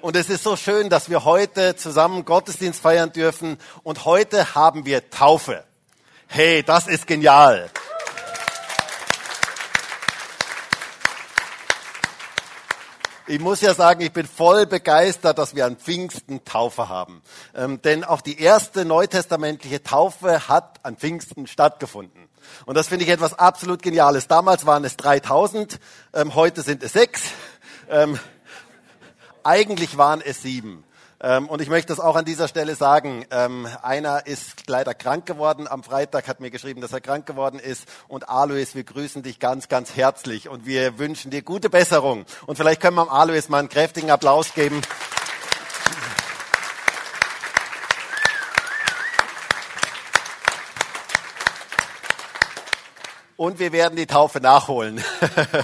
Und es ist so schön, dass wir heute zusammen Gottesdienst feiern dürfen. Und heute haben wir Taufe. Hey, das ist genial. Ich muss ja sagen, ich bin voll begeistert, dass wir an Pfingsten Taufe haben. Ähm, denn auch die erste neutestamentliche Taufe hat an Pfingsten stattgefunden. Und das finde ich etwas absolut Geniales. Damals waren es 3000, ähm, heute sind es sechs. Ähm, eigentlich waren es sieben. Ähm, und ich möchte das auch an dieser Stelle sagen. Ähm, einer ist leider krank geworden. Am Freitag hat mir geschrieben, dass er krank geworden ist. Und Alois, wir grüßen dich ganz, ganz herzlich und wir wünschen dir gute Besserung. Und vielleicht können wir Alois mal einen kräftigen Applaus geben. Und wir werden die Taufe nachholen.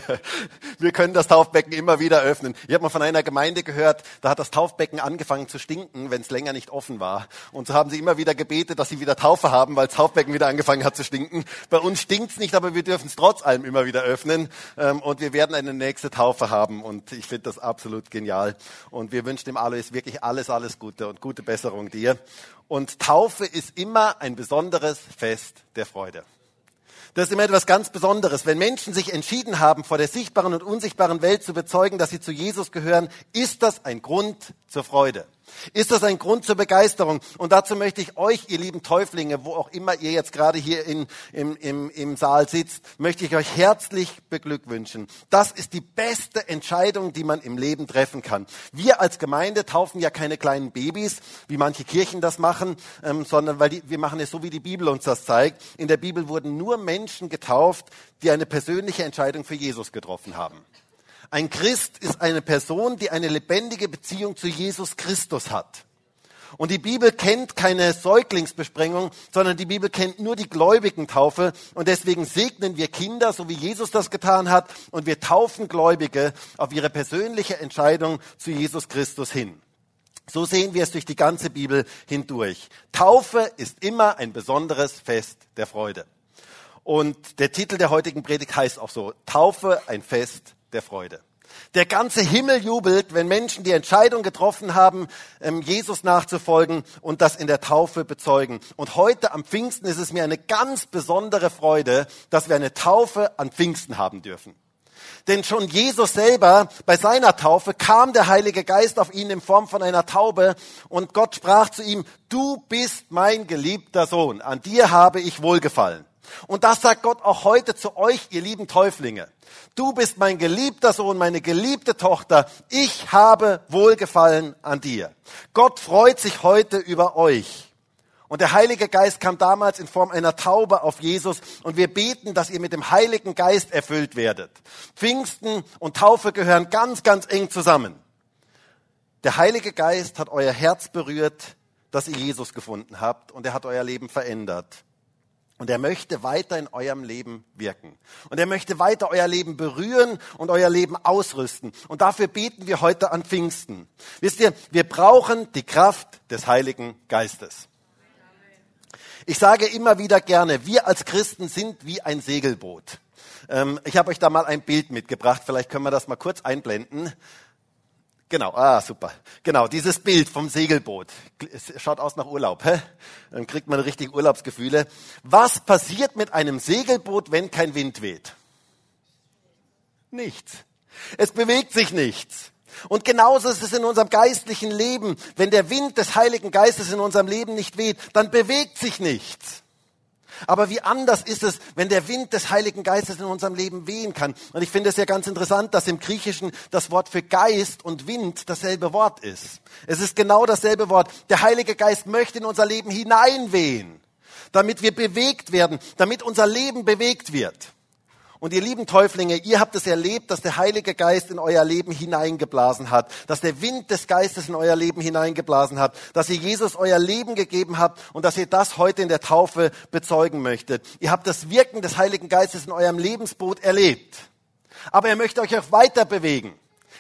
wir können das Taufbecken immer wieder öffnen. Ich habe mal von einer Gemeinde gehört, da hat das Taufbecken angefangen zu stinken, wenn es länger nicht offen war. Und so haben sie immer wieder gebetet, dass sie wieder Taufe haben, weil das Taufbecken wieder angefangen hat zu stinken. Bei uns stinkt's nicht, aber wir dürfen es trotz allem immer wieder öffnen. Ähm, und wir werden eine nächste Taufe haben. Und ich finde das absolut genial. Und wir wünschen dem Alois wirklich alles, alles Gute und gute Besserung dir. Und Taufe ist immer ein besonderes Fest der Freude. Das ist immer etwas ganz Besonderes. Wenn Menschen sich entschieden haben, vor der sichtbaren und unsichtbaren Welt zu bezeugen, dass sie zu Jesus gehören, ist das ein Grund zur Freude. Ist das ein Grund zur Begeisterung? Und dazu möchte ich euch, ihr lieben Täuflinge, wo auch immer ihr jetzt gerade hier in, im, im, im Saal sitzt, möchte ich euch herzlich beglückwünschen. Das ist die beste Entscheidung, die man im Leben treffen kann. Wir als Gemeinde taufen ja keine kleinen Babys, wie manche Kirchen das machen, ähm, sondern weil die, wir machen es so, wie die Bibel uns das zeigt. In der Bibel wurden nur Menschen getauft, die eine persönliche Entscheidung für Jesus getroffen haben. Ein Christ ist eine Person, die eine lebendige Beziehung zu Jesus Christus hat. Und die Bibel kennt keine Säuglingsbesprengung, sondern die Bibel kennt nur die Gläubigentaufe. Und deswegen segnen wir Kinder, so wie Jesus das getan hat. Und wir taufen Gläubige auf ihre persönliche Entscheidung zu Jesus Christus hin. So sehen wir es durch die ganze Bibel hindurch. Taufe ist immer ein besonderes Fest der Freude. Und der Titel der heutigen Predigt heißt auch so, Taufe ein Fest der Freude. Der ganze Himmel jubelt, wenn Menschen die Entscheidung getroffen haben, ähm, Jesus nachzufolgen und das in der Taufe bezeugen. Und heute am Pfingsten ist es mir eine ganz besondere Freude, dass wir eine Taufe an Pfingsten haben dürfen. Denn schon Jesus selber, bei seiner Taufe, kam der Heilige Geist auf ihn in Form von einer Taube und Gott sprach zu ihm, du bist mein geliebter Sohn, an dir habe ich wohlgefallen. Und das sagt Gott auch heute zu euch, ihr lieben Täuflinge. Du bist mein geliebter Sohn, meine geliebte Tochter. Ich habe Wohlgefallen an dir. Gott freut sich heute über euch. Und der Heilige Geist kam damals in Form einer Taube auf Jesus und wir beten, dass ihr mit dem Heiligen Geist erfüllt werdet. Pfingsten und Taufe gehören ganz, ganz eng zusammen. Der Heilige Geist hat euer Herz berührt, dass ihr Jesus gefunden habt und er hat euer Leben verändert. Und er möchte weiter in eurem Leben wirken. Und er möchte weiter euer Leben berühren und euer Leben ausrüsten. Und dafür beten wir heute an Pfingsten. Wisst ihr, wir brauchen die Kraft des Heiligen Geistes. Ich sage immer wieder gerne, wir als Christen sind wie ein Segelboot. Ähm, ich habe euch da mal ein Bild mitgebracht. Vielleicht können wir das mal kurz einblenden. Genau, ah, super. Genau, dieses Bild vom Segelboot. Es schaut aus nach Urlaub. Hä? Dann kriegt man richtig Urlaubsgefühle. Was passiert mit einem Segelboot, wenn kein Wind weht? Nichts. Es bewegt sich nichts. Und genauso ist es in unserem geistlichen Leben. Wenn der Wind des Heiligen Geistes in unserem Leben nicht weht, dann bewegt sich nichts. Aber wie anders ist es, wenn der Wind des Heiligen Geistes in unserem Leben wehen kann. Und ich finde es ja ganz interessant, dass im Griechischen das Wort für Geist und Wind dasselbe Wort ist. Es ist genau dasselbe Wort. Der Heilige Geist möchte in unser Leben hineinwehen, damit wir bewegt werden, damit unser Leben bewegt wird. Und ihr lieben Täuflinge, ihr habt es erlebt, dass der Heilige Geist in euer Leben hineingeblasen hat, dass der Wind des Geistes in euer Leben hineingeblasen hat, dass ihr Jesus euer Leben gegeben habt und dass ihr das heute in der Taufe bezeugen möchtet. Ihr habt das Wirken des Heiligen Geistes in eurem Lebensboot erlebt. Aber er möchte euch auch weiter bewegen.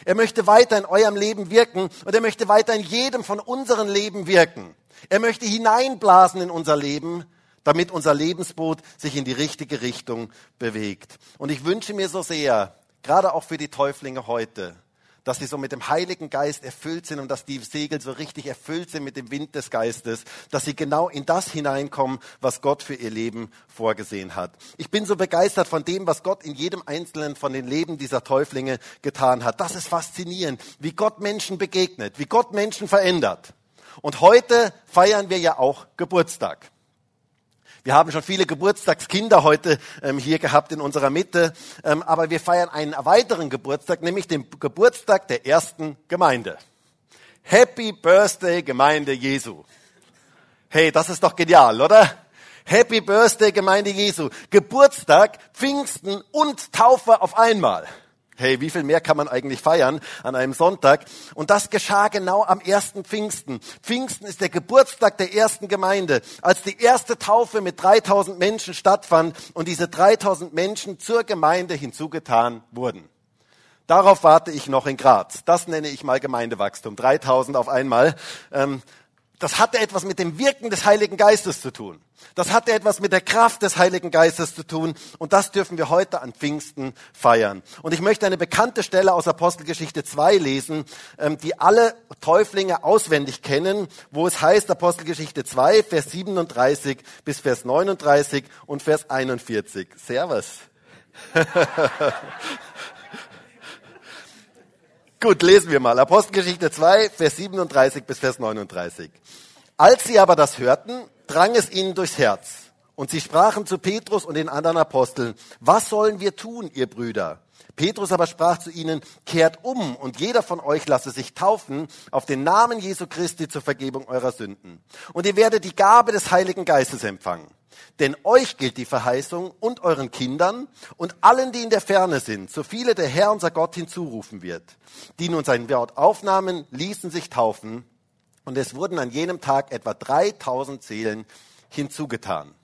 Er möchte weiter in eurem Leben wirken und er möchte weiter in jedem von unseren Leben wirken. Er möchte hineinblasen in unser Leben damit unser Lebensboot sich in die richtige Richtung bewegt. Und ich wünsche mir so sehr, gerade auch für die Täuflinge heute, dass sie so mit dem Heiligen Geist erfüllt sind und dass die Segel so richtig erfüllt sind mit dem Wind des Geistes, dass sie genau in das hineinkommen, was Gott für ihr Leben vorgesehen hat. Ich bin so begeistert von dem, was Gott in jedem einzelnen von den Leben dieser Täuflinge getan hat. Das ist faszinierend, wie Gott Menschen begegnet, wie Gott Menschen verändert. Und heute feiern wir ja auch Geburtstag. Wir haben schon viele Geburtstagskinder heute ähm, hier gehabt in unserer Mitte, ähm, aber wir feiern einen weiteren Geburtstag, nämlich den Geburtstag der ersten Gemeinde. Happy Birthday Gemeinde Jesu. Hey, das ist doch genial, oder? Happy Birthday Gemeinde Jesu. Geburtstag, Pfingsten und Taufe auf einmal. Hey, wie viel mehr kann man eigentlich feiern an einem Sonntag? Und das geschah genau am ersten Pfingsten. Pfingsten ist der Geburtstag der ersten Gemeinde, als die erste Taufe mit 3000 Menschen stattfand und diese 3000 Menschen zur Gemeinde hinzugetan wurden. Darauf warte ich noch in Graz. Das nenne ich mal Gemeindewachstum. 3000 auf einmal. Ähm, das hatte etwas mit dem Wirken des Heiligen Geistes zu tun. Das hatte etwas mit der Kraft des Heiligen Geistes zu tun. Und das dürfen wir heute an Pfingsten feiern. Und ich möchte eine bekannte Stelle aus Apostelgeschichte 2 lesen, ähm, die alle Täuflinge auswendig kennen, wo es heißt, Apostelgeschichte 2, Vers 37 bis Vers 39 und Vers 41. Servus. Gut, lesen wir mal. Apostelgeschichte 2, Vers 37 bis Vers 39. Als sie aber das hörten, drang es ihnen durchs Herz. Und sie sprachen zu Petrus und den anderen Aposteln, was sollen wir tun, ihr Brüder? Petrus aber sprach zu ihnen, kehrt um und jeder von euch lasse sich taufen auf den Namen Jesu Christi zur Vergebung eurer Sünden. Und ihr werdet die Gabe des Heiligen Geistes empfangen. Denn euch gilt die Verheißung und euren Kindern und allen, die in der Ferne sind, so viele der Herr unser Gott hinzurufen wird. Die nun sein Wort aufnahmen, ließen sich taufen und es wurden an jenem Tag etwa 3000 Seelen hinzugetan.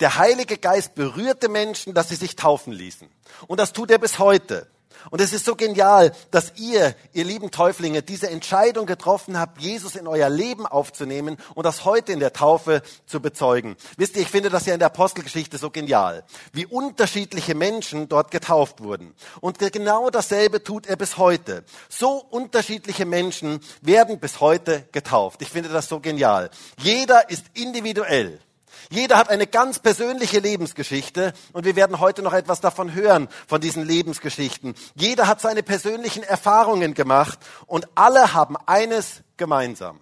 Der Heilige Geist berührte Menschen, dass sie sich taufen ließen. Und das tut er bis heute. Und es ist so genial, dass ihr, ihr lieben Täuflinge, diese Entscheidung getroffen habt, Jesus in euer Leben aufzunehmen und das heute in der Taufe zu bezeugen. Wisst ihr, ich finde das ja in der Apostelgeschichte so genial, wie unterschiedliche Menschen dort getauft wurden. Und genau dasselbe tut er bis heute. So unterschiedliche Menschen werden bis heute getauft. Ich finde das so genial. Jeder ist individuell. Jeder hat eine ganz persönliche Lebensgeschichte und wir werden heute noch etwas davon hören, von diesen Lebensgeschichten. Jeder hat seine persönlichen Erfahrungen gemacht und alle haben eines gemeinsam.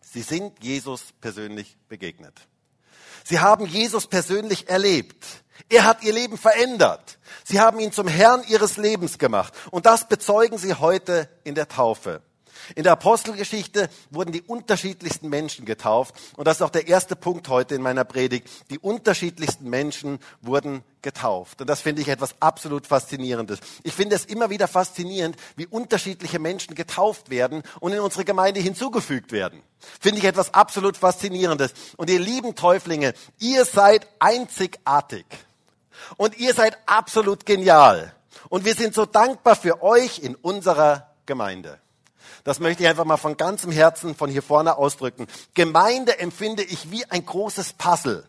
Sie sind Jesus persönlich begegnet. Sie haben Jesus persönlich erlebt. Er hat ihr Leben verändert. Sie haben ihn zum Herrn ihres Lebens gemacht. Und das bezeugen sie heute in der Taufe. In der Apostelgeschichte wurden die unterschiedlichsten Menschen getauft. Und das ist auch der erste Punkt heute in meiner Predigt. Die unterschiedlichsten Menschen wurden getauft. Und das finde ich etwas absolut Faszinierendes. Ich finde es immer wieder faszinierend, wie unterschiedliche Menschen getauft werden und in unsere Gemeinde hinzugefügt werden. Finde ich etwas absolut Faszinierendes. Und ihr lieben Täuflinge, ihr seid einzigartig. Und ihr seid absolut genial. Und wir sind so dankbar für euch in unserer Gemeinde. Das möchte ich einfach mal von ganzem Herzen von hier vorne ausdrücken. Gemeinde empfinde ich wie ein großes Puzzle,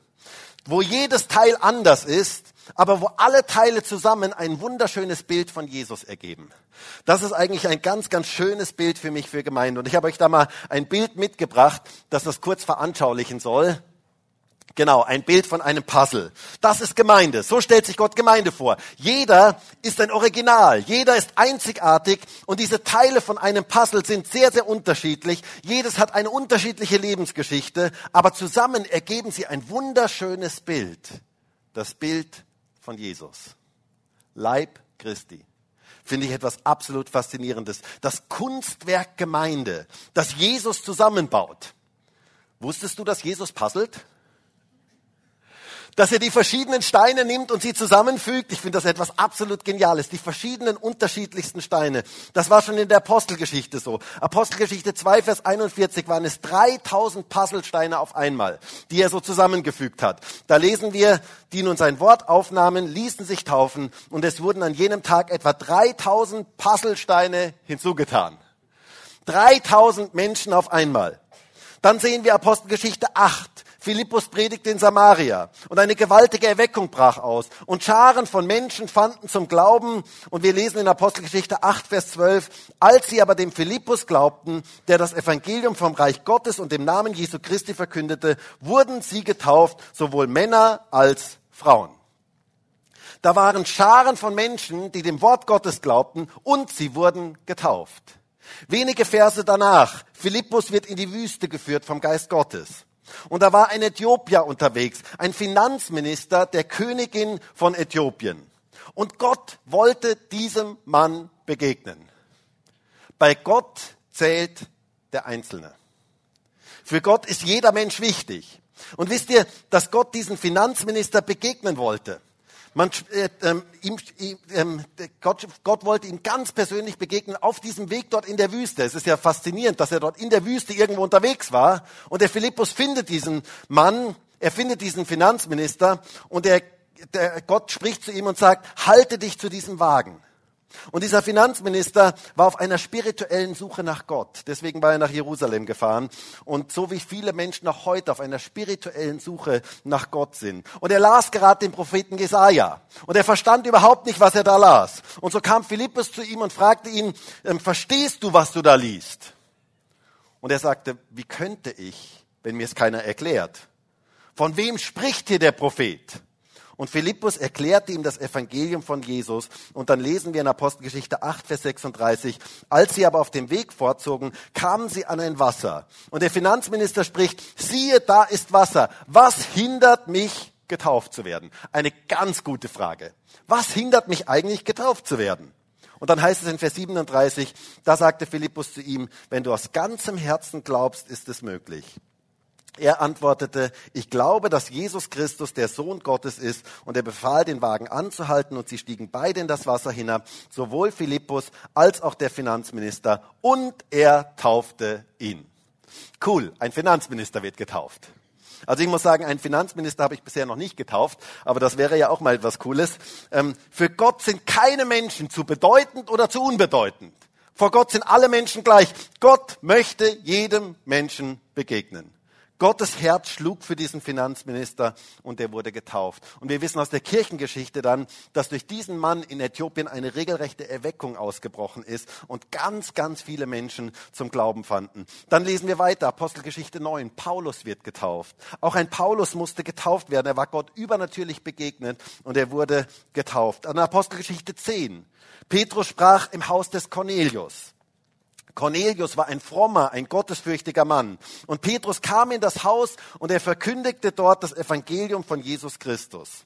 wo jedes Teil anders ist, aber wo alle Teile zusammen ein wunderschönes Bild von Jesus ergeben. Das ist eigentlich ein ganz, ganz schönes Bild für mich für Gemeinde. Und ich habe euch da mal ein Bild mitgebracht, das das kurz veranschaulichen soll. Genau, ein Bild von einem Puzzle. Das ist Gemeinde. So stellt sich Gott Gemeinde vor. Jeder ist ein Original. Jeder ist einzigartig. Und diese Teile von einem Puzzle sind sehr, sehr unterschiedlich. Jedes hat eine unterschiedliche Lebensgeschichte. Aber zusammen ergeben sie ein wunderschönes Bild. Das Bild von Jesus. Leib Christi. Finde ich etwas absolut Faszinierendes. Das Kunstwerk Gemeinde, das Jesus zusammenbaut. Wusstest du, dass Jesus puzzelt? Dass er die verschiedenen Steine nimmt und sie zusammenfügt. Ich finde das etwas absolut Geniales. Die verschiedenen unterschiedlichsten Steine. Das war schon in der Apostelgeschichte so. Apostelgeschichte 2, Vers 41 waren es 3000 Puzzlesteine auf einmal, die er so zusammengefügt hat. Da lesen wir, die nun sein Wort aufnahmen, ließen sich taufen und es wurden an jenem Tag etwa 3000 Puzzlesteine hinzugetan. 3000 Menschen auf einmal. Dann sehen wir Apostelgeschichte 8, Philippus predigte in Samaria und eine gewaltige Erweckung brach aus und Scharen von Menschen fanden zum Glauben und wir lesen in Apostelgeschichte 8, Vers 12, als sie aber dem Philippus glaubten, der das Evangelium vom Reich Gottes und dem Namen Jesu Christi verkündete, wurden sie getauft, sowohl Männer als Frauen. Da waren Scharen von Menschen, die dem Wort Gottes glaubten und sie wurden getauft. Wenige Verse danach, Philippus wird in die Wüste geführt vom Geist Gottes. Und da war ein Äthiopier unterwegs, ein Finanzminister der Königin von Äthiopien. Und Gott wollte diesem Mann begegnen. Bei Gott zählt der Einzelne. Für Gott ist jeder Mensch wichtig. Und wisst ihr, dass Gott diesen Finanzminister begegnen wollte? Man, äh, ähm, ihm, ähm, Gott, Gott wollte ihm ganz persönlich begegnen auf diesem Weg dort in der Wüste. Es ist ja faszinierend, dass er dort in der Wüste irgendwo unterwegs war. Und der Philippus findet diesen Mann, er findet diesen Finanzminister und er, der, Gott spricht zu ihm und sagt, halte dich zu diesem Wagen. Und dieser Finanzminister war auf einer spirituellen Suche nach Gott. Deswegen war er nach Jerusalem gefahren. Und so wie viele Menschen auch heute auf einer spirituellen Suche nach Gott sind. Und er las gerade den Propheten Jesaja. Und er verstand überhaupt nicht, was er da las. Und so kam Philippus zu ihm und fragte ihn, ähm, verstehst du, was du da liest? Und er sagte, wie könnte ich, wenn mir es keiner erklärt? Von wem spricht hier der Prophet? Und Philippus erklärte ihm das Evangelium von Jesus. Und dann lesen wir in Apostelgeschichte 8, Vers 36. Als sie aber auf dem Weg fortzogen, kamen sie an ein Wasser. Und der Finanzminister spricht, siehe, da ist Wasser. Was hindert mich, getauft zu werden? Eine ganz gute Frage. Was hindert mich eigentlich, getauft zu werden? Und dann heißt es in Vers 37, da sagte Philippus zu ihm, wenn du aus ganzem Herzen glaubst, ist es möglich. Er antwortete, ich glaube, dass Jesus Christus der Sohn Gottes ist und er befahl, den Wagen anzuhalten und sie stiegen beide in das Wasser hinab, sowohl Philippus als auch der Finanzminister und er taufte ihn. Cool, ein Finanzminister wird getauft. Also ich muss sagen, einen Finanzminister habe ich bisher noch nicht getauft, aber das wäre ja auch mal etwas Cooles. Ähm, für Gott sind keine Menschen zu bedeutend oder zu unbedeutend. Vor Gott sind alle Menschen gleich. Gott möchte jedem Menschen begegnen. Gottes Herz schlug für diesen Finanzminister und er wurde getauft. Und wir wissen aus der Kirchengeschichte dann, dass durch diesen Mann in Äthiopien eine regelrechte Erweckung ausgebrochen ist und ganz, ganz viele Menschen zum Glauben fanden. Dann lesen wir weiter, Apostelgeschichte 9. Paulus wird getauft. Auch ein Paulus musste getauft werden. Er war Gott übernatürlich begegnet und er wurde getauft. An Apostelgeschichte 10. Petrus sprach im Haus des Cornelius. Cornelius war ein frommer, ein gottesfürchtiger Mann. Und Petrus kam in das Haus und er verkündigte dort das Evangelium von Jesus Christus.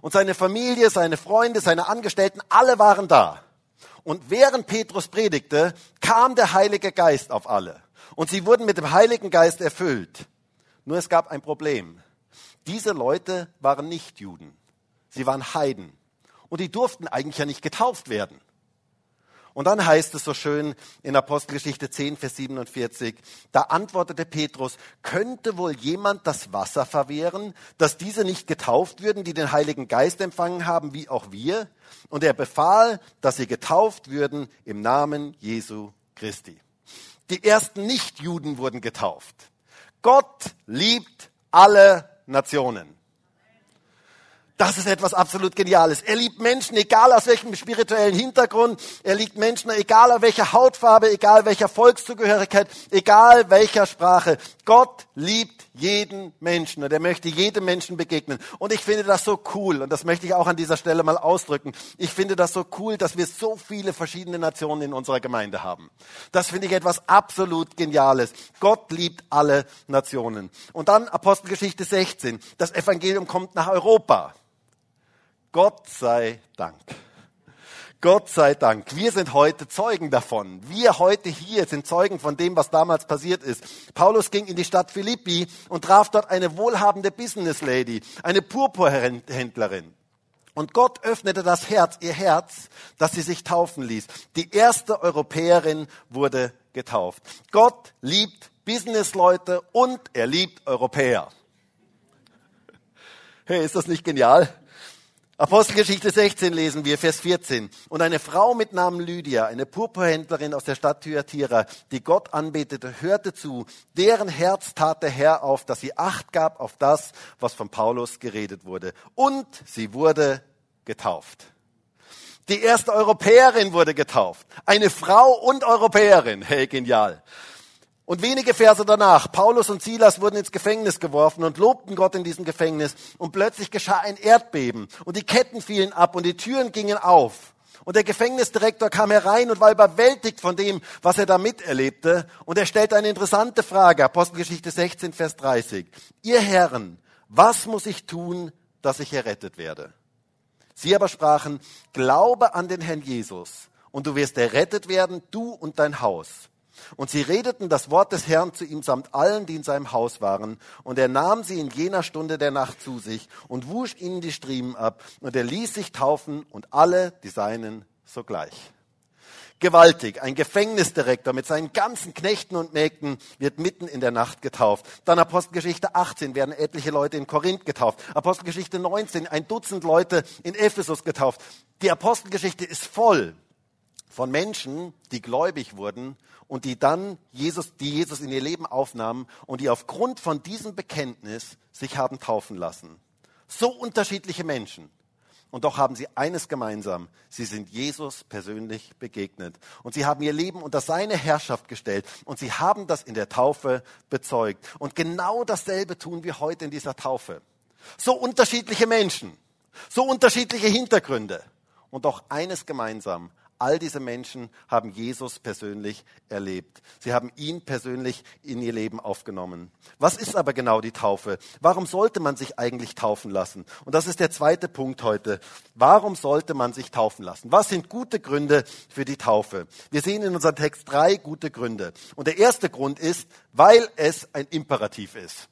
Und seine Familie, seine Freunde, seine Angestellten, alle waren da. Und während Petrus predigte, kam der Heilige Geist auf alle. Und sie wurden mit dem Heiligen Geist erfüllt. Nur es gab ein Problem. Diese Leute waren nicht Juden. Sie waren Heiden. Und die durften eigentlich ja nicht getauft werden. Und dann heißt es so schön in Apostelgeschichte 10, Vers 47, da antwortete Petrus, könnte wohl jemand das Wasser verwehren, dass diese nicht getauft würden, die den Heiligen Geist empfangen haben, wie auch wir? Und er befahl, dass sie getauft würden im Namen Jesu Christi. Die ersten Nichtjuden wurden getauft. Gott liebt alle Nationen. Das ist etwas absolut Geniales. Er liebt Menschen, egal aus welchem spirituellen Hintergrund. Er liebt Menschen, egal welcher Hautfarbe, egal welcher Volkszugehörigkeit, egal welcher Sprache. Gott liebt jeden Menschen und er möchte jedem Menschen begegnen. Und ich finde das so cool und das möchte ich auch an dieser Stelle mal ausdrücken. Ich finde das so cool, dass wir so viele verschiedene Nationen in unserer Gemeinde haben. Das finde ich etwas absolut Geniales. Gott liebt alle Nationen. Und dann Apostelgeschichte 16. Das Evangelium kommt nach Europa. Gott sei Dank. Gott sei Dank. Wir sind heute Zeugen davon. Wir heute hier sind Zeugen von dem, was damals passiert ist. Paulus ging in die Stadt Philippi und traf dort eine wohlhabende Business Lady, eine Purpurhändlerin. Und Gott öffnete das Herz, ihr Herz, dass sie sich taufen ließ. Die erste Europäerin wurde getauft. Gott liebt Businessleute und er liebt Europäer. Hey, ist das nicht genial? Apostelgeschichte 16 lesen wir, Vers 14. Und eine Frau mit Namen Lydia, eine Purpurhändlerin aus der Stadt Thyatira, die Gott anbetete, hörte zu. Deren Herz tat der Herr auf, dass sie Acht gab auf das, was von Paulus geredet wurde. Und sie wurde getauft. Die erste Europäerin wurde getauft. Eine Frau und Europäerin. Hey, genial. Und wenige Verse danach, Paulus und Silas wurden ins Gefängnis geworfen und lobten Gott in diesem Gefängnis. Und plötzlich geschah ein Erdbeben und die Ketten fielen ab und die Türen gingen auf. Und der Gefängnisdirektor kam herein und war überwältigt von dem, was er da miterlebte. Und er stellte eine interessante Frage, Apostelgeschichte 16, Vers 30. Ihr Herren, was muss ich tun, dass ich errettet werde? Sie aber sprachen, glaube an den Herrn Jesus und du wirst errettet werden, du und dein Haus. Und sie redeten das Wort des Herrn zu ihm samt allen, die in seinem Haus waren. Und er nahm sie in jener Stunde der Nacht zu sich und wusch ihnen die Striemen ab. Und er ließ sich taufen und alle die Seinen sogleich. Gewaltig. Ein Gefängnisdirektor mit seinen ganzen Knechten und Mägden wird mitten in der Nacht getauft. Dann Apostelgeschichte 18 werden etliche Leute in Korinth getauft. Apostelgeschichte 19 ein Dutzend Leute in Ephesus getauft. Die Apostelgeschichte ist voll von Menschen, die gläubig wurden und die dann Jesus, die Jesus in ihr Leben aufnahmen und die aufgrund von diesem Bekenntnis sich haben taufen lassen. So unterschiedliche Menschen. Und doch haben sie eines gemeinsam. Sie sind Jesus persönlich begegnet. Und sie haben ihr Leben unter seine Herrschaft gestellt. Und sie haben das in der Taufe bezeugt. Und genau dasselbe tun wir heute in dieser Taufe. So unterschiedliche Menschen. So unterschiedliche Hintergründe. Und doch eines gemeinsam. All diese Menschen haben Jesus persönlich erlebt. Sie haben ihn persönlich in ihr Leben aufgenommen. Was ist aber genau die Taufe? Warum sollte man sich eigentlich taufen lassen? Und das ist der zweite Punkt heute. Warum sollte man sich taufen lassen? Was sind gute Gründe für die Taufe? Wir sehen in unserem Text drei gute Gründe. Und der erste Grund ist, weil es ein Imperativ ist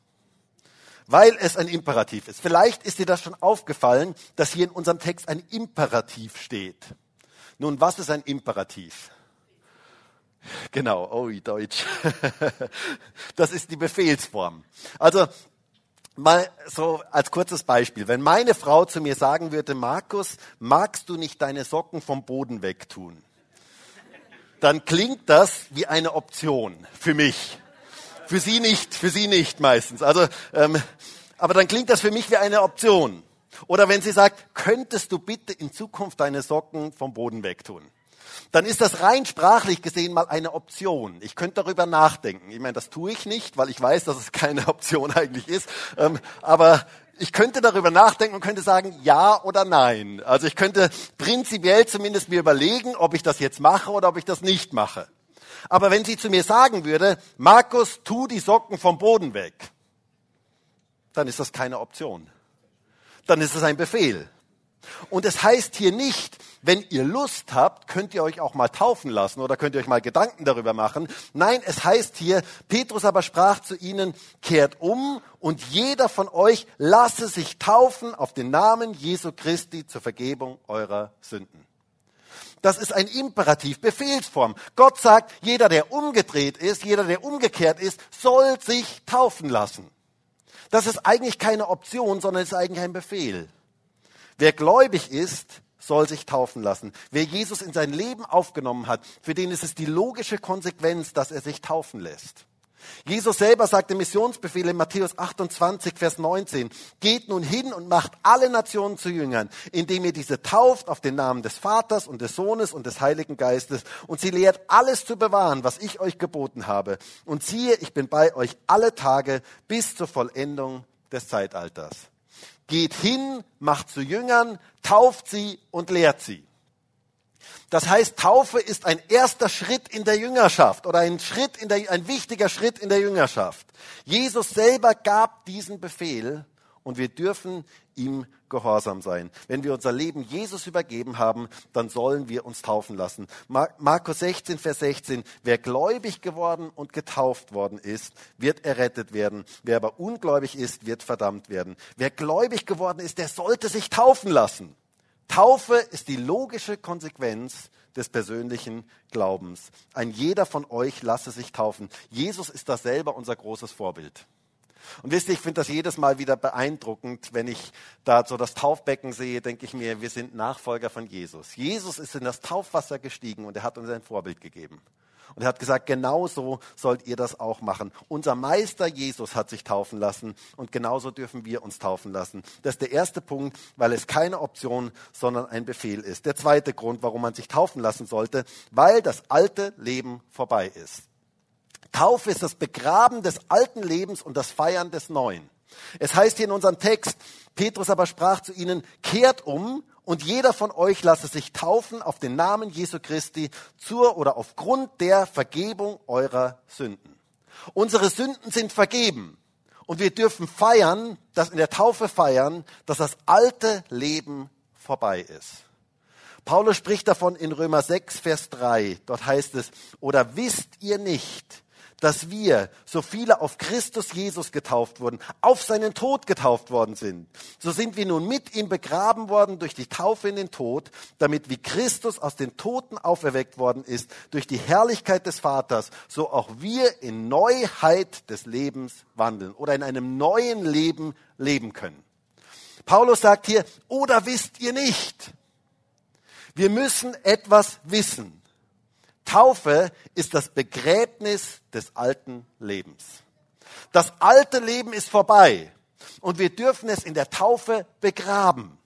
weil es ein Imperativ ist. Vielleicht ist dir das schon aufgefallen, dass hier in unserem Text ein Imperativ steht. Nun, was ist ein Imperativ? Genau, oh, Deutsch. Das ist die Befehlsform. Also, mal so als kurzes Beispiel. Wenn meine Frau zu mir sagen würde, Markus, magst du nicht deine Socken vom Boden wegtun? Dann klingt das wie eine Option für mich. Für sie nicht, für sie nicht meistens. Also, ähm, aber dann klingt das für mich wie eine Option. Oder wenn sie sagt, könntest du bitte in Zukunft deine Socken vom Boden wegtun? Dann ist das rein sprachlich gesehen mal eine Option. Ich könnte darüber nachdenken. Ich meine, das tue ich nicht, weil ich weiß, dass es keine Option eigentlich ist. Ähm, aber ich könnte darüber nachdenken und könnte sagen, ja oder nein. Also ich könnte prinzipiell zumindest mir überlegen, ob ich das jetzt mache oder ob ich das nicht mache. Aber wenn sie zu mir sagen würde, Markus, tu die Socken vom Boden weg, dann ist das keine Option dann ist es ein Befehl. Und es heißt hier nicht, wenn ihr Lust habt, könnt ihr euch auch mal taufen lassen oder könnt ihr euch mal Gedanken darüber machen. Nein, es heißt hier, Petrus aber sprach zu ihnen, kehrt um und jeder von euch lasse sich taufen auf den Namen Jesu Christi zur Vergebung eurer Sünden. Das ist ein Imperativ, Befehlsform. Gott sagt, jeder, der umgedreht ist, jeder, der umgekehrt ist, soll sich taufen lassen. Das ist eigentlich keine Option, sondern es ist eigentlich ein Befehl. Wer gläubig ist, soll sich taufen lassen. Wer Jesus in sein Leben aufgenommen hat, für den ist es die logische Konsequenz, dass er sich taufen lässt. Jesus selber sagt im Missionsbefehl in Matthäus 28, Vers 19, geht nun hin und macht alle Nationen zu Jüngern, indem ihr diese tauft auf den Namen des Vaters und des Sohnes und des Heiligen Geistes und sie lehrt alles zu bewahren, was ich euch geboten habe. Und siehe, ich bin bei euch alle Tage bis zur Vollendung des Zeitalters. Geht hin, macht zu Jüngern, tauft sie und lehrt sie. Das heißt, Taufe ist ein erster Schritt in der Jüngerschaft oder ein Schritt in der, ein wichtiger Schritt in der Jüngerschaft. Jesus selber gab diesen Befehl und wir dürfen ihm gehorsam sein. Wenn wir unser Leben Jesus übergeben haben, dann sollen wir uns taufen lassen. Markus 16, Vers 16. Wer gläubig geworden und getauft worden ist, wird errettet werden. Wer aber ungläubig ist, wird verdammt werden. Wer gläubig geworden ist, der sollte sich taufen lassen. Taufe ist die logische Konsequenz des persönlichen Glaubens. Ein jeder von euch lasse sich taufen. Jesus ist da selber unser großes Vorbild. Und wisst ihr, ich finde das jedes Mal wieder beeindruckend, wenn ich da so das Taufbecken sehe, denke ich mir, wir sind Nachfolger von Jesus. Jesus ist in das Taufwasser gestiegen und er hat uns ein Vorbild gegeben. Und er hat gesagt, genauso sollt ihr das auch machen. Unser Meister Jesus hat sich taufen lassen und genauso dürfen wir uns taufen lassen. Das ist der erste Punkt, weil es keine Option, sondern ein Befehl ist. Der zweite Grund, warum man sich taufen lassen sollte, weil das alte Leben vorbei ist. Taufe ist das Begraben des alten Lebens und das Feiern des Neuen. Es heißt hier in unserem Text, Petrus aber sprach zu ihnen, kehrt um und jeder von euch lasse sich taufen auf den Namen Jesu Christi zur oder aufgrund der Vergebung eurer Sünden. Unsere Sünden sind vergeben und wir dürfen feiern, das in der Taufe feiern, dass das alte Leben vorbei ist. Paulus spricht davon in Römer 6, Vers 3. Dort heißt es, oder wisst ihr nicht, dass wir, so viele auf Christus Jesus getauft wurden, auf seinen Tod getauft worden sind. So sind wir nun mit ihm begraben worden durch die Taufe in den Tod, damit wie Christus aus den Toten auferweckt worden ist durch die Herrlichkeit des Vaters, so auch wir in Neuheit des Lebens wandeln oder in einem neuen Leben leben können. Paulus sagt hier, oder wisst ihr nicht? Wir müssen etwas wissen. Taufe ist das Begräbnis des alten Lebens. Das alte Leben ist vorbei und wir dürfen es in der Taufe begraben.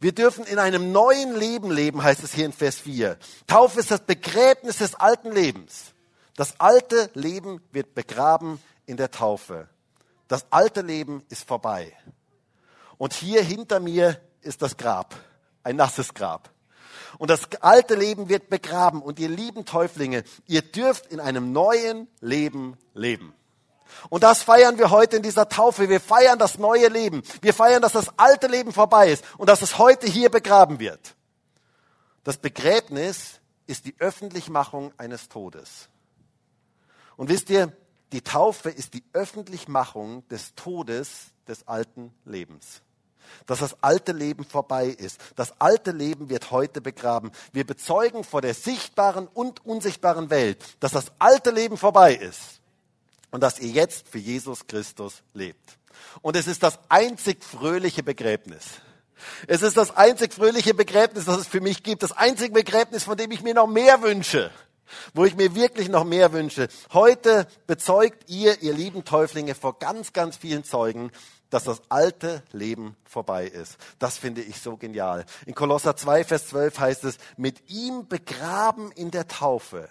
Wir dürfen in einem neuen Leben leben, heißt es hier in Vers 4. Taufe ist das Begräbnis des alten Lebens. Das alte Leben wird begraben in der Taufe. Das alte Leben ist vorbei. Und hier hinter mir ist das Grab, ein nasses Grab und das alte Leben wird begraben. Und ihr lieben Täuflinge, ihr dürft in einem neuen Leben leben. Und das feiern wir heute in dieser Taufe. Wir feiern das neue Leben. Wir feiern, dass das alte Leben vorbei ist und dass es heute hier begraben wird. Das Begräbnis ist die Öffentlichmachung eines Todes. Und wisst ihr, die Taufe ist die Öffentlichmachung des Todes des alten Lebens dass das alte Leben vorbei ist. Das alte Leben wird heute begraben. Wir bezeugen vor der sichtbaren und unsichtbaren Welt, dass das alte Leben vorbei ist und dass ihr jetzt für Jesus Christus lebt. Und es ist das einzig fröhliche Begräbnis. Es ist das einzig fröhliche Begräbnis, das es für mich gibt. Das einzige Begräbnis, von dem ich mir noch mehr wünsche. Wo ich mir wirklich noch mehr wünsche. Heute bezeugt ihr, ihr lieben Täuflinge, vor ganz, ganz vielen Zeugen, dass das alte Leben vorbei ist. Das finde ich so genial. In Kolosser 2, Vers 12 heißt es, mit ihm begraben in der Taufe,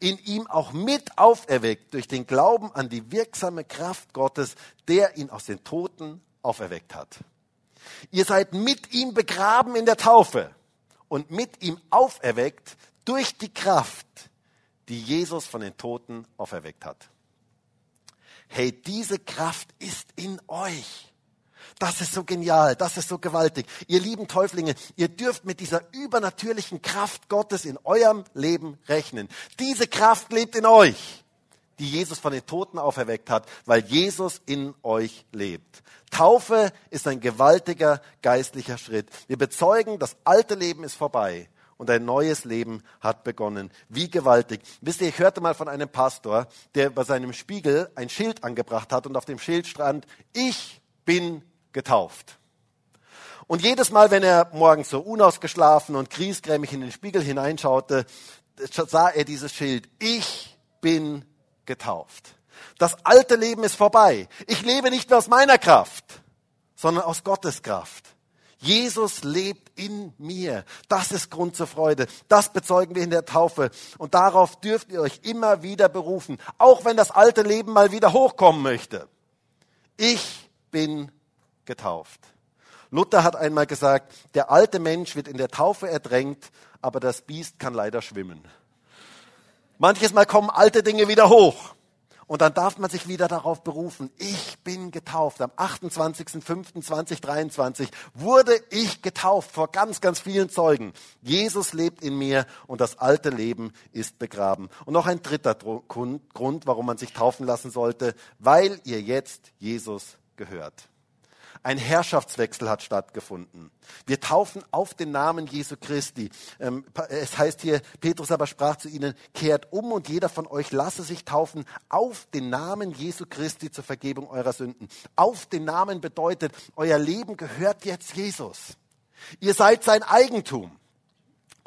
in ihm auch mit auferweckt durch den Glauben an die wirksame Kraft Gottes, der ihn aus den Toten auferweckt hat. Ihr seid mit ihm begraben in der Taufe und mit ihm auferweckt durch die Kraft, die Jesus von den Toten auferweckt hat hey, diese Kraft ist in euch. Das ist so genial, das ist so gewaltig. Ihr lieben Täuflinge, ihr dürft mit dieser übernatürlichen Kraft Gottes in eurem Leben rechnen. Diese Kraft lebt in euch, die Jesus von den Toten auferweckt hat, weil Jesus in euch lebt. Taufe ist ein gewaltiger geistlicher Schritt. Wir bezeugen, das alte Leben ist vorbei und ein neues Leben hat begonnen. Wie gewaltig. Wisst ihr, ich hörte mal von einem Pastor, der bei seinem Spiegel ein Schild angebracht hat und auf dem Schild stand, ich bin getauft. Und jedes Mal, wenn er morgens so unausgeschlafen und griesgrämig in den Spiegel hineinschaute, sah er dieses Schild, ich bin getauft. Das alte Leben ist vorbei. Ich lebe nicht mehr aus meiner Kraft, sondern aus Gottes Kraft. Jesus lebt in mir. Das ist Grund zur Freude. Das bezeugen wir in der Taufe. Und darauf dürft ihr euch immer wieder berufen, auch wenn das alte Leben mal wieder hochkommen möchte. Ich bin getauft. Luther hat einmal gesagt, der alte Mensch wird in der Taufe erdrängt, aber das Biest kann leider schwimmen. Manches Mal kommen alte Dinge wieder hoch. Und dann darf man sich wieder darauf berufen, ich bin getauft. Am 28.05.2023 wurde ich getauft vor ganz, ganz vielen Zeugen. Jesus lebt in mir und das alte Leben ist begraben. Und noch ein dritter Grund, warum man sich taufen lassen sollte, weil ihr jetzt Jesus gehört. Ein Herrschaftswechsel hat stattgefunden. Wir taufen auf den Namen Jesu Christi. Ähm, es heißt hier, Petrus aber sprach zu ihnen, kehrt um und jeder von euch lasse sich taufen auf den Namen Jesu Christi zur Vergebung eurer Sünden. Auf den Namen bedeutet, euer Leben gehört jetzt Jesus. Ihr seid sein Eigentum.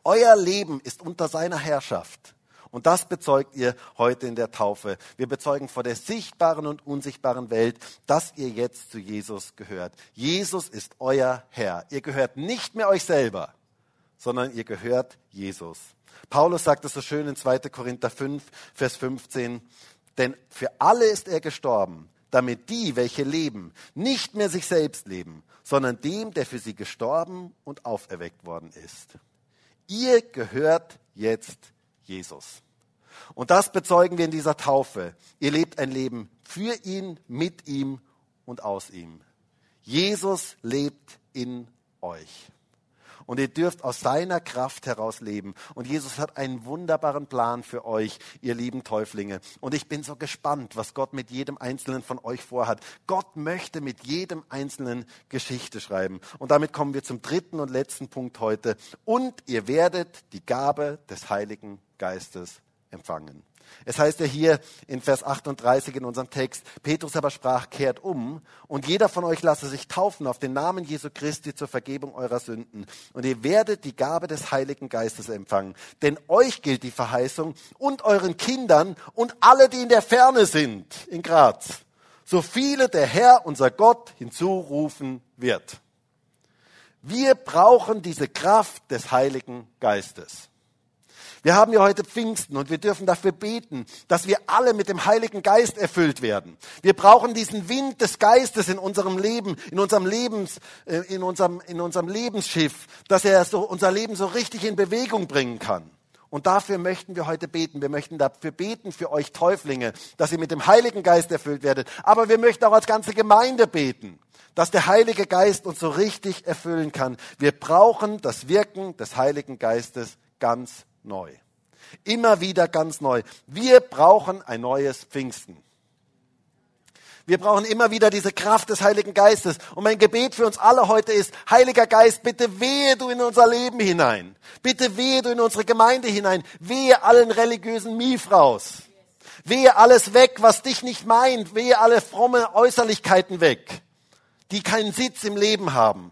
Euer Leben ist unter seiner Herrschaft. Und das bezeugt ihr heute in der Taufe. Wir bezeugen vor der sichtbaren und unsichtbaren Welt, dass ihr jetzt zu Jesus gehört. Jesus ist euer Herr. Ihr gehört nicht mehr euch selber, sondern ihr gehört Jesus. Paulus sagt es so schön in 2. Korinther 5, Vers 15. Denn für alle ist er gestorben, damit die, welche leben, nicht mehr sich selbst leben, sondern dem, der für sie gestorben und auferweckt worden ist. Ihr gehört jetzt Jesus. Und das bezeugen wir in dieser Taufe. Ihr lebt ein Leben für ihn, mit ihm und aus ihm. Jesus lebt in euch. Und ihr dürft aus seiner Kraft heraus leben. Und Jesus hat einen wunderbaren Plan für euch, ihr lieben Täuflinge. Und ich bin so gespannt, was Gott mit jedem Einzelnen von euch vorhat. Gott möchte mit jedem Einzelnen Geschichte schreiben. Und damit kommen wir zum dritten und letzten Punkt heute. Und ihr werdet die Gabe des Heiligen Geistes empfangen. Es heißt ja hier in Vers 38 in unserem Text, Petrus aber sprach, kehrt um und jeder von euch lasse sich taufen auf den Namen Jesu Christi zur Vergebung eurer Sünden und ihr werdet die Gabe des Heiligen Geistes empfangen. Denn euch gilt die Verheißung und euren Kindern und alle, die in der Ferne sind, in Graz, so viele der Herr, unser Gott, hinzurufen wird. Wir brauchen diese Kraft des Heiligen Geistes. Wir haben ja heute Pfingsten und wir dürfen dafür beten, dass wir alle mit dem Heiligen Geist erfüllt werden. Wir brauchen diesen Wind des Geistes in unserem Leben, in unserem Lebens, äh, in unserem, in unserem Lebensschiff, dass er so, unser Leben so richtig in Bewegung bringen kann. Und dafür möchten wir heute beten. Wir möchten dafür beten für euch Täuflinge, dass ihr mit dem Heiligen Geist erfüllt werdet. Aber wir möchten auch als ganze Gemeinde beten, dass der Heilige Geist uns so richtig erfüllen kann. Wir brauchen das Wirken des Heiligen Geistes ganz neu. Immer wieder ganz neu. Wir brauchen ein neues Pfingsten. Wir brauchen immer wieder diese Kraft des Heiligen Geistes. Und mein Gebet für uns alle heute ist, Heiliger Geist, bitte wehe du in unser Leben hinein. Bitte wehe du in unsere Gemeinde hinein. Wehe allen religiösen Mief raus. Wehe alles weg, was dich nicht meint. Wehe alle fromme Äußerlichkeiten weg, die keinen Sitz im Leben haben.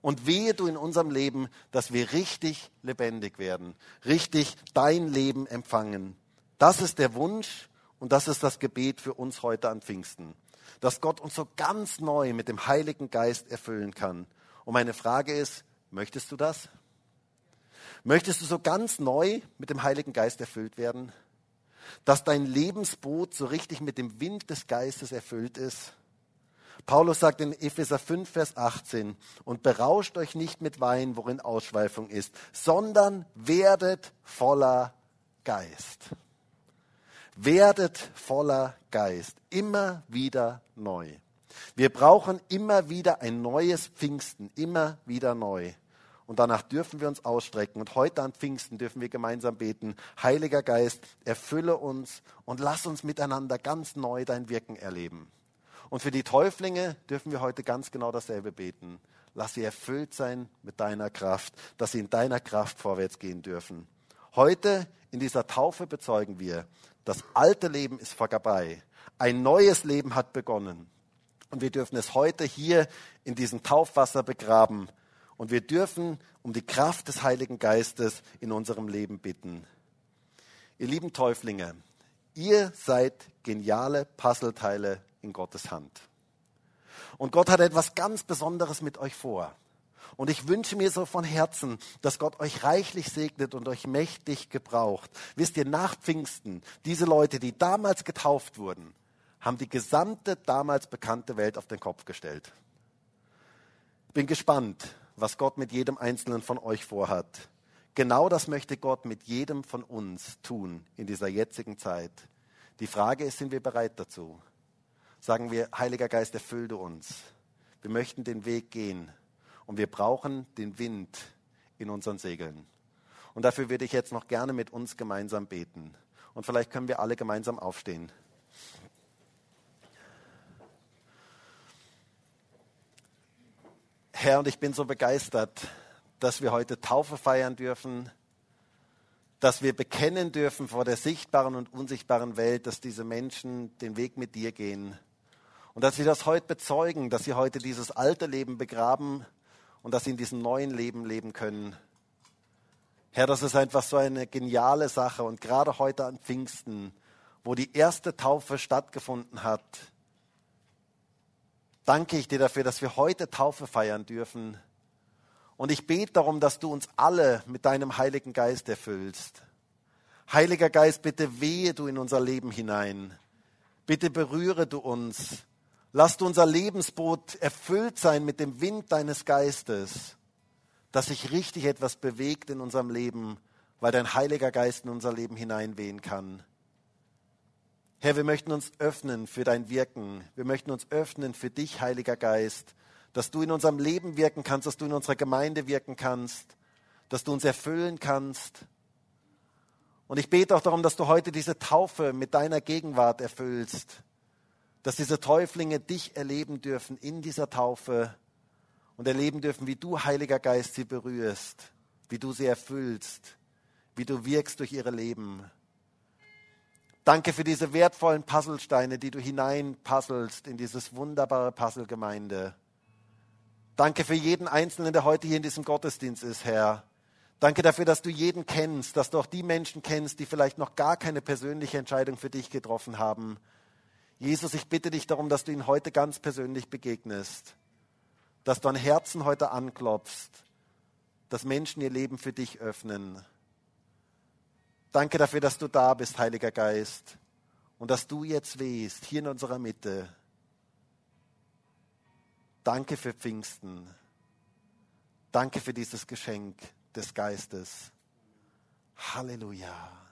Und wehe du in unserem Leben, dass wir richtig lebendig werden, richtig dein Leben empfangen. Das ist der Wunsch und das ist das Gebet für uns heute an Pfingsten. Dass Gott uns so ganz neu mit dem Heiligen Geist erfüllen kann. Und meine Frage ist, möchtest du das? Möchtest du so ganz neu mit dem Heiligen Geist erfüllt werden? Dass dein Lebensboot so richtig mit dem Wind des Geistes erfüllt ist? Paulus sagt in Epheser 5, Vers 18, und berauscht euch nicht mit Wein, worin Ausschweifung ist, sondern werdet voller Geist. Werdet voller Geist, immer wieder neu. Wir brauchen immer wieder ein neues Pfingsten, immer wieder neu. Und danach dürfen wir uns ausstrecken. Und heute an Pfingsten dürfen wir gemeinsam beten. Heiliger Geist, erfülle uns und lass uns miteinander ganz neu dein Wirken erleben. Und für die Täuflinge dürfen wir heute ganz genau dasselbe beten. Lass sie erfüllt sein mit deiner Kraft, dass sie in deiner Kraft vorwärts gehen dürfen. Heute in dieser Taufe bezeugen wir, das alte Leben ist vorbei. Ein neues Leben hat begonnen. Und wir dürfen es heute hier in diesem Taufwasser begraben. Und wir dürfen um die Kraft des Heiligen Geistes in unserem Leben bitten. Ihr lieben Täuflinge, ihr seid geniale Puzzleteile in Gottes Hand. Und Gott hat etwas ganz Besonderes mit euch vor. Und ich wünsche mir so von Herzen, dass Gott euch reichlich segnet und euch mächtig gebraucht. Wisst ihr, nach Pfingsten, diese Leute, die damals getauft wurden, haben die gesamte damals bekannte Welt auf den Kopf gestellt. Bin gespannt, was Gott mit jedem Einzelnen von euch vorhat. Genau das möchte Gott mit jedem von uns tun in dieser jetzigen Zeit. Die Frage ist, sind wir bereit dazu? Sagen wir, Heiliger Geist, erfülle uns. Wir möchten den Weg gehen und wir brauchen den Wind in unseren Segeln. Und dafür würde ich jetzt noch gerne mit uns gemeinsam beten. Und vielleicht können wir alle gemeinsam aufstehen. Herr, und ich bin so begeistert, dass wir heute Taufe feiern dürfen, dass wir bekennen dürfen vor der sichtbaren und unsichtbaren Welt, dass diese Menschen den Weg mit dir gehen. Und dass sie das heute bezeugen, dass sie heute dieses alte Leben begraben und dass sie in diesem neuen Leben leben können. Herr, das ist einfach so eine geniale Sache. Und gerade heute an Pfingsten, wo die erste Taufe stattgefunden hat, danke ich dir dafür, dass wir heute Taufe feiern dürfen. Und ich bete darum, dass du uns alle mit deinem Heiligen Geist erfüllst. Heiliger Geist, bitte wehe du in unser Leben hinein. Bitte berühre du uns. Lass du unser Lebensboot erfüllt sein mit dem Wind deines Geistes, dass sich richtig etwas bewegt in unserem Leben, weil dein Heiliger Geist in unser Leben hineinwehen kann. Herr, wir möchten uns öffnen für dein Wirken. Wir möchten uns öffnen für dich, Heiliger Geist, dass du in unserem Leben wirken kannst, dass du in unserer Gemeinde wirken kannst, dass du uns erfüllen kannst. Und ich bete auch darum, dass du heute diese Taufe mit deiner Gegenwart erfüllst, dass diese Täuflinge dich erleben dürfen in dieser Taufe und erleben dürfen, wie du, Heiliger Geist, sie berührst, wie du sie erfüllst, wie du wirkst durch ihre Leben. Danke für diese wertvollen Puzzlesteine, die du hineinpuzzelst in dieses wunderbare Puzzlegemeinde. Danke für jeden Einzelnen, der heute hier in diesem Gottesdienst ist, Herr. Danke dafür, dass du jeden kennst, dass du auch die Menschen kennst, die vielleicht noch gar keine persönliche Entscheidung für dich getroffen haben. Jesus, ich bitte dich darum, dass du ihnen heute ganz persönlich begegnest, dass du an Herzen heute anklopfst, dass Menschen ihr Leben für dich öffnen. Danke dafür, dass du da bist, Heiliger Geist, und dass du jetzt wehst, hier in unserer Mitte. Danke für Pfingsten. Danke für dieses Geschenk des Geistes. Halleluja.